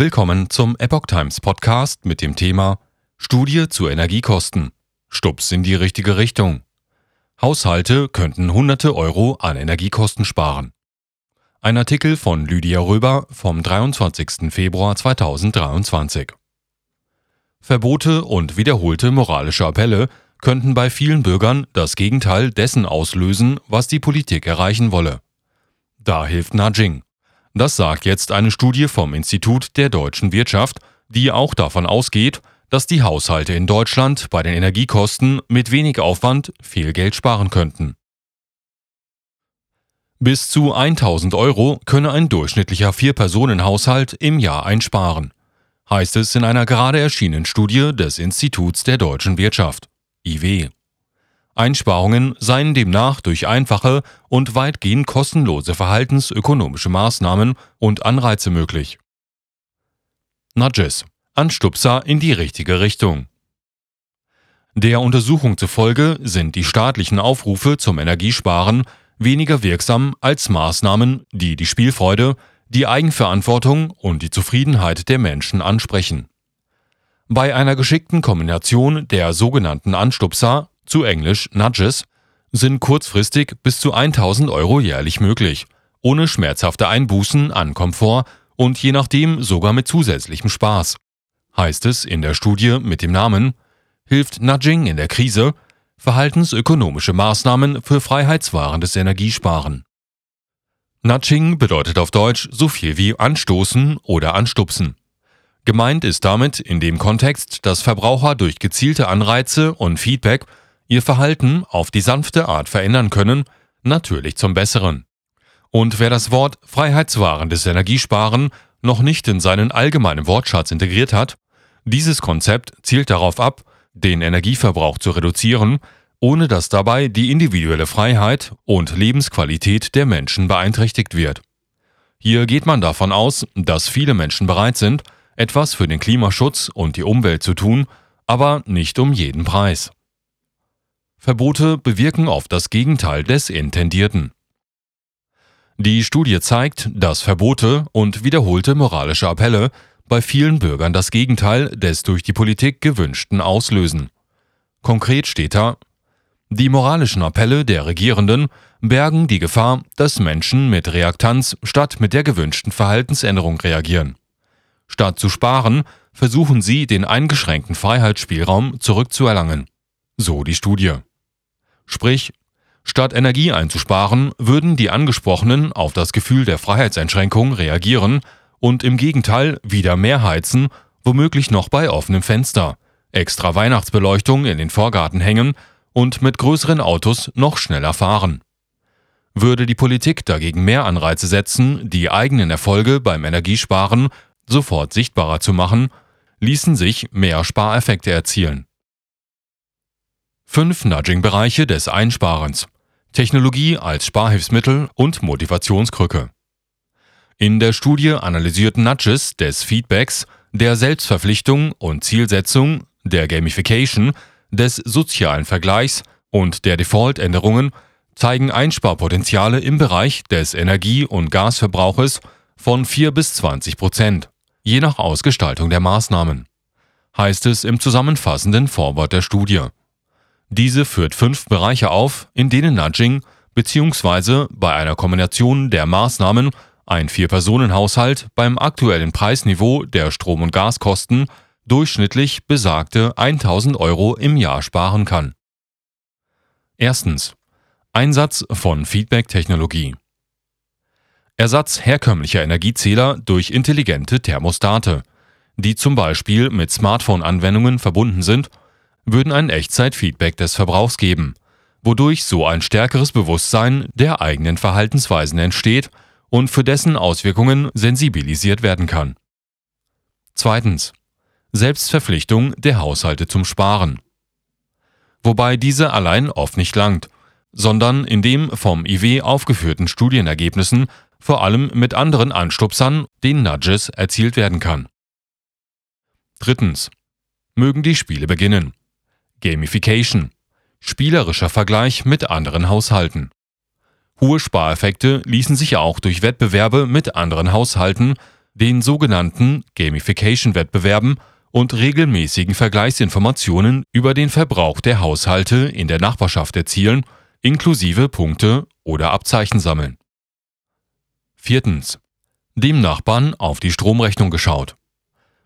Willkommen zum Epoch Times Podcast mit dem Thema Studie zu Energiekosten. Stups in die richtige Richtung. Haushalte könnten hunderte Euro an Energiekosten sparen. Ein Artikel von Lydia Röber vom 23. Februar 2023. Verbote und wiederholte moralische Appelle könnten bei vielen Bürgern das Gegenteil dessen auslösen, was die Politik erreichen wolle. Da hilft Nudging. Das sagt jetzt eine Studie vom Institut der deutschen Wirtschaft, die auch davon ausgeht, dass die Haushalte in Deutschland bei den Energiekosten mit wenig Aufwand viel Geld sparen könnten. Bis zu 1000 Euro könne ein durchschnittlicher Vier-Personen-Haushalt im Jahr einsparen, heißt es in einer gerade erschienenen Studie des Instituts der deutschen Wirtschaft, IW. Einsparungen seien demnach durch einfache und weitgehend kostenlose verhaltensökonomische Maßnahmen und Anreize möglich. Nudges Anstupser in die richtige Richtung. Der Untersuchung zufolge sind die staatlichen Aufrufe zum Energiesparen weniger wirksam als Maßnahmen, die die Spielfreude, die Eigenverantwortung und die Zufriedenheit der Menschen ansprechen. Bei einer geschickten Kombination der sogenannten Anstupser zu Englisch Nudges, sind kurzfristig bis zu 1000 Euro jährlich möglich, ohne schmerzhafte Einbußen an Komfort und je nachdem sogar mit zusätzlichem Spaß. Heißt es in der Studie mit dem Namen Hilft Nudging in der Krise? Verhaltensökonomische Maßnahmen für freiheitswahrendes Energiesparen. Nudging bedeutet auf Deutsch so viel wie anstoßen oder anstupsen. Gemeint ist damit in dem Kontext, dass Verbraucher durch gezielte Anreize und Feedback ihr Verhalten auf die sanfte Art verändern können, natürlich zum Besseren. Und wer das Wort freiheitswahrendes Energiesparen noch nicht in seinen allgemeinen Wortschatz integriert hat, dieses Konzept zielt darauf ab, den Energieverbrauch zu reduzieren, ohne dass dabei die individuelle Freiheit und Lebensqualität der Menschen beeinträchtigt wird. Hier geht man davon aus, dass viele Menschen bereit sind, etwas für den Klimaschutz und die Umwelt zu tun, aber nicht um jeden Preis. Verbote bewirken oft das Gegenteil des Intendierten. Die Studie zeigt, dass Verbote und wiederholte moralische Appelle bei vielen Bürgern das Gegenteil des durch die Politik gewünschten auslösen. Konkret steht da, die moralischen Appelle der Regierenden bergen die Gefahr, dass Menschen mit Reaktanz statt mit der gewünschten Verhaltensänderung reagieren. Statt zu sparen, versuchen sie, den eingeschränkten Freiheitsspielraum zurückzuerlangen. So die Studie. Sprich, statt Energie einzusparen, würden die Angesprochenen auf das Gefühl der Freiheitseinschränkung reagieren und im Gegenteil wieder mehr heizen, womöglich noch bei offenem Fenster, extra Weihnachtsbeleuchtung in den Vorgarten hängen und mit größeren Autos noch schneller fahren. Würde die Politik dagegen mehr Anreize setzen, die eigenen Erfolge beim Energiesparen sofort sichtbarer zu machen, ließen sich mehr Spareffekte erzielen. Fünf Nudging-Bereiche des Einsparens. Technologie als Sparhilfsmittel und Motivationskrücke. In der Studie analysierten Nudges des Feedbacks, der Selbstverpflichtung und Zielsetzung, der Gamification, des sozialen Vergleichs und der Default-Änderungen zeigen Einsparpotenziale im Bereich des Energie- und Gasverbrauches von 4 bis 20 Prozent, je nach Ausgestaltung der Maßnahmen. Heißt es im zusammenfassenden Vorwort der Studie. Diese führt fünf Bereiche auf, in denen Nudging bzw. bei einer Kombination der Maßnahmen ein Vier-Personen-Haushalt beim aktuellen Preisniveau der Strom- und Gaskosten durchschnittlich besagte 1000 Euro im Jahr sparen kann. Erstens. Einsatz von Feedback-Technologie. Ersatz herkömmlicher Energiezähler durch intelligente Thermostate, die zum Beispiel mit Smartphone-Anwendungen verbunden sind würden ein Echtzeit-Feedback des Verbrauchs geben, wodurch so ein stärkeres Bewusstsein der eigenen Verhaltensweisen entsteht und für dessen Auswirkungen sensibilisiert werden kann. Zweitens. Selbstverpflichtung der Haushalte zum Sparen. Wobei diese allein oft nicht langt, sondern in dem vom IW aufgeführten Studienergebnissen vor allem mit anderen Anstupsern, den Nudges, erzielt werden kann. Drittens. Mögen die Spiele beginnen. Gamification. Spielerischer Vergleich mit anderen Haushalten. Hohe Spareffekte ließen sich auch durch Wettbewerbe mit anderen Haushalten, den sogenannten Gamification-Wettbewerben und regelmäßigen Vergleichsinformationen über den Verbrauch der Haushalte in der Nachbarschaft erzielen, inklusive Punkte oder Abzeichen sammeln. Viertens. Dem Nachbarn auf die Stromrechnung geschaut.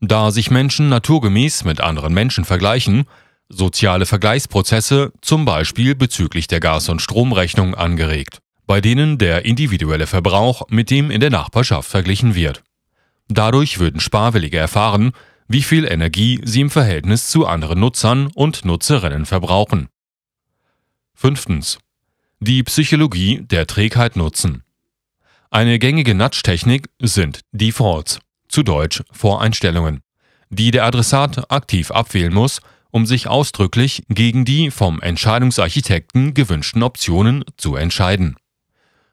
Da sich Menschen naturgemäß mit anderen Menschen vergleichen, soziale Vergleichsprozesse zum Beispiel bezüglich der Gas- und Stromrechnung angeregt, bei denen der individuelle Verbrauch mit dem in der Nachbarschaft verglichen wird. Dadurch würden Sparwillige erfahren, wie viel Energie sie im Verhältnis zu anderen Nutzern und Nutzerinnen verbrauchen. Fünftens. Die Psychologie der Trägheit nutzen. Eine gängige Nudge-Technik sind Defaults, zu Deutsch Voreinstellungen, die der Adressat aktiv abwählen muss, um sich ausdrücklich gegen die vom Entscheidungsarchitekten gewünschten Optionen zu entscheiden.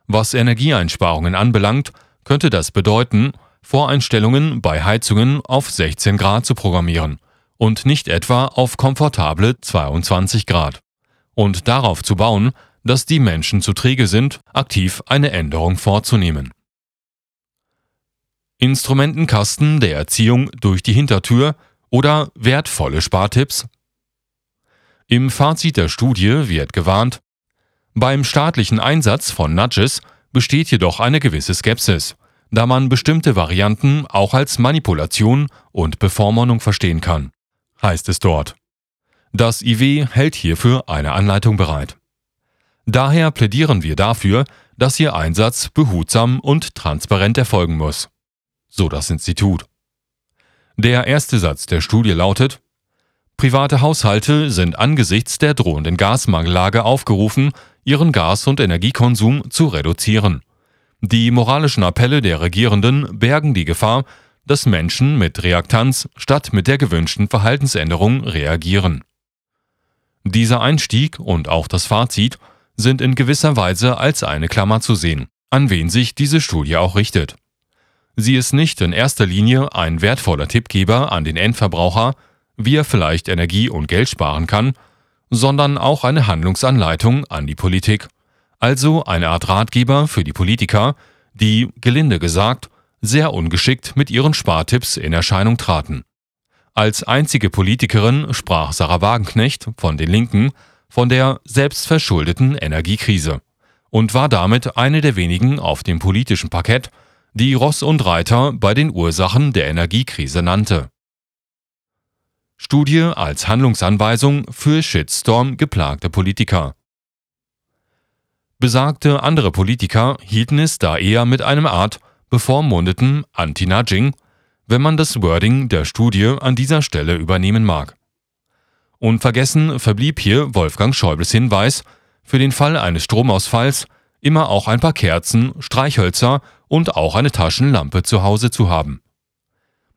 Was Energieeinsparungen anbelangt, könnte das bedeuten, Voreinstellungen bei Heizungen auf 16 Grad zu programmieren und nicht etwa auf komfortable 22 Grad. Und darauf zu bauen, dass die Menschen zu träge sind, aktiv eine Änderung vorzunehmen. Instrumentenkasten der Erziehung durch die Hintertür oder wertvolle Spartipps? Im Fazit der Studie wird gewarnt, beim staatlichen Einsatz von Nudges besteht jedoch eine gewisse Skepsis, da man bestimmte Varianten auch als Manipulation und Bevormundung verstehen kann, heißt es dort. Das IW hält hierfür eine Anleitung bereit. Daher plädieren wir dafür, dass Ihr Einsatz behutsam und transparent erfolgen muss. So das Institut. Der erste Satz der Studie lautet, Private Haushalte sind angesichts der drohenden Gasmangellage aufgerufen, ihren Gas- und Energiekonsum zu reduzieren. Die moralischen Appelle der Regierenden bergen die Gefahr, dass Menschen mit Reaktanz statt mit der gewünschten Verhaltensänderung reagieren. Dieser Einstieg und auch das Fazit sind in gewisser Weise als eine Klammer zu sehen, an wen sich diese Studie auch richtet. Sie ist nicht in erster Linie ein wertvoller Tippgeber an den Endverbraucher, wie er vielleicht Energie und Geld sparen kann, sondern auch eine Handlungsanleitung an die Politik also eine Art Ratgeber für die Politiker, die, gelinde gesagt, sehr ungeschickt mit ihren Spartipps in Erscheinung traten. Als einzige Politikerin sprach Sarah Wagenknecht von den Linken von der selbstverschuldeten Energiekrise und war damit eine der wenigen auf dem politischen Parkett, die Ross und Reiter bei den Ursachen der Energiekrise nannte. Studie als Handlungsanweisung für Shitstorm geplagte Politiker. Besagte andere Politiker hielten es da eher mit einem Art bevormundeten Anti-Nudging, wenn man das Wording der Studie an dieser Stelle übernehmen mag. Unvergessen verblieb hier Wolfgang Schäubles Hinweis, für den Fall eines Stromausfalls immer auch ein paar Kerzen, Streichhölzer und auch eine Taschenlampe zu Hause zu haben.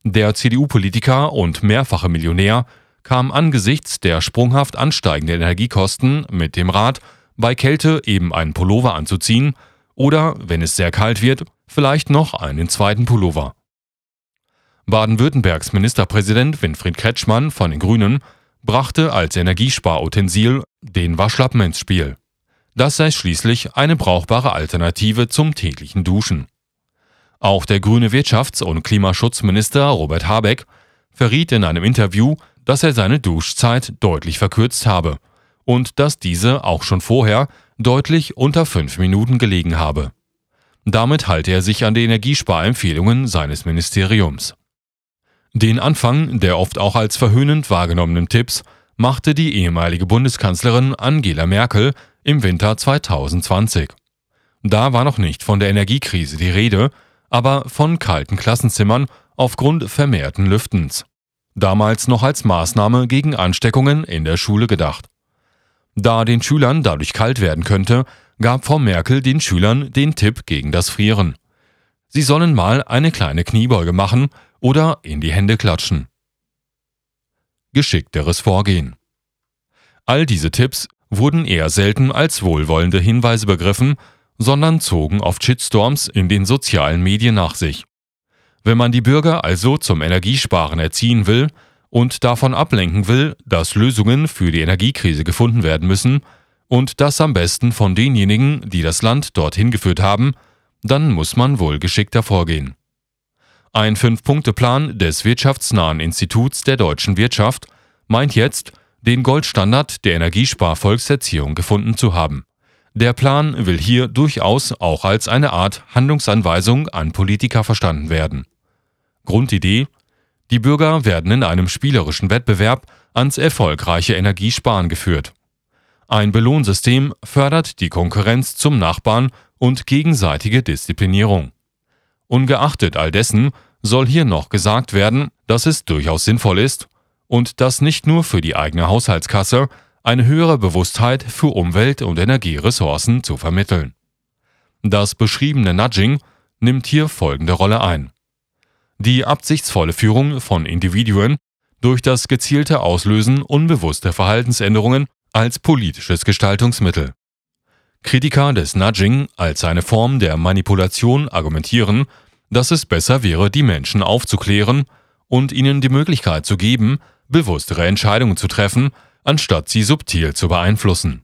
Der CDU-Politiker und mehrfache Millionär kam angesichts der sprunghaft ansteigenden Energiekosten mit dem Rat, bei Kälte eben einen Pullover anzuziehen oder, wenn es sehr kalt wird, vielleicht noch einen zweiten Pullover. Baden-Württembergs Ministerpräsident Winfried Kretschmann von den Grünen brachte als Energiesparutensil den Waschlappen ins Spiel. Das sei schließlich eine brauchbare Alternative zum täglichen Duschen. Auch der grüne Wirtschafts- und Klimaschutzminister Robert Habeck verriet in einem Interview, dass er seine Duschzeit deutlich verkürzt habe und dass diese auch schon vorher deutlich unter fünf Minuten gelegen habe. Damit halte er sich an die Energiesparempfehlungen seines Ministeriums. Den Anfang der oft auch als verhöhnend wahrgenommenen Tipps machte die ehemalige Bundeskanzlerin Angela Merkel im Winter 2020. Da war noch nicht von der Energiekrise die Rede, aber von kalten Klassenzimmern aufgrund vermehrten Lüftens. Damals noch als Maßnahme gegen Ansteckungen in der Schule gedacht. Da den Schülern dadurch kalt werden könnte, gab Frau Merkel den Schülern den Tipp gegen das Frieren. Sie sollen mal eine kleine Kniebeuge machen oder in die Hände klatschen. Geschickteres Vorgehen. All diese Tipps wurden eher selten als wohlwollende Hinweise begriffen, sondern zogen oft Shitstorms in den sozialen Medien nach sich. Wenn man die Bürger also zum Energiesparen erziehen will, und davon ablenken will, dass Lösungen für die Energiekrise gefunden werden müssen und das am besten von denjenigen, die das Land dorthin geführt haben, dann muss man wohl geschickter vorgehen. Ein Fünf-Punkte-Plan des Wirtschaftsnahen Instituts der deutschen Wirtschaft meint jetzt, den Goldstandard der Energiesparvolkserziehung gefunden zu haben. Der Plan will hier durchaus auch als eine Art Handlungsanweisung an Politiker verstanden werden. Grundidee Die Bürger werden in einem spielerischen Wettbewerb ans erfolgreiche Energiesparen geführt. Ein Belohnsystem fördert die Konkurrenz zum Nachbarn und gegenseitige Disziplinierung. Ungeachtet all dessen soll hier noch gesagt werden, dass es durchaus sinnvoll ist und dass nicht nur für die eigene Haushaltskasse eine höhere Bewusstheit für Umwelt- und Energieressourcen zu vermitteln. Das beschriebene Nudging nimmt hier folgende Rolle ein. Die absichtsvolle Führung von Individuen durch das gezielte Auslösen unbewusster Verhaltensänderungen als politisches Gestaltungsmittel. Kritiker des Nudging als eine Form der Manipulation argumentieren, dass es besser wäre, die Menschen aufzuklären und ihnen die Möglichkeit zu geben, bewusstere Entscheidungen zu treffen, anstatt sie subtil zu beeinflussen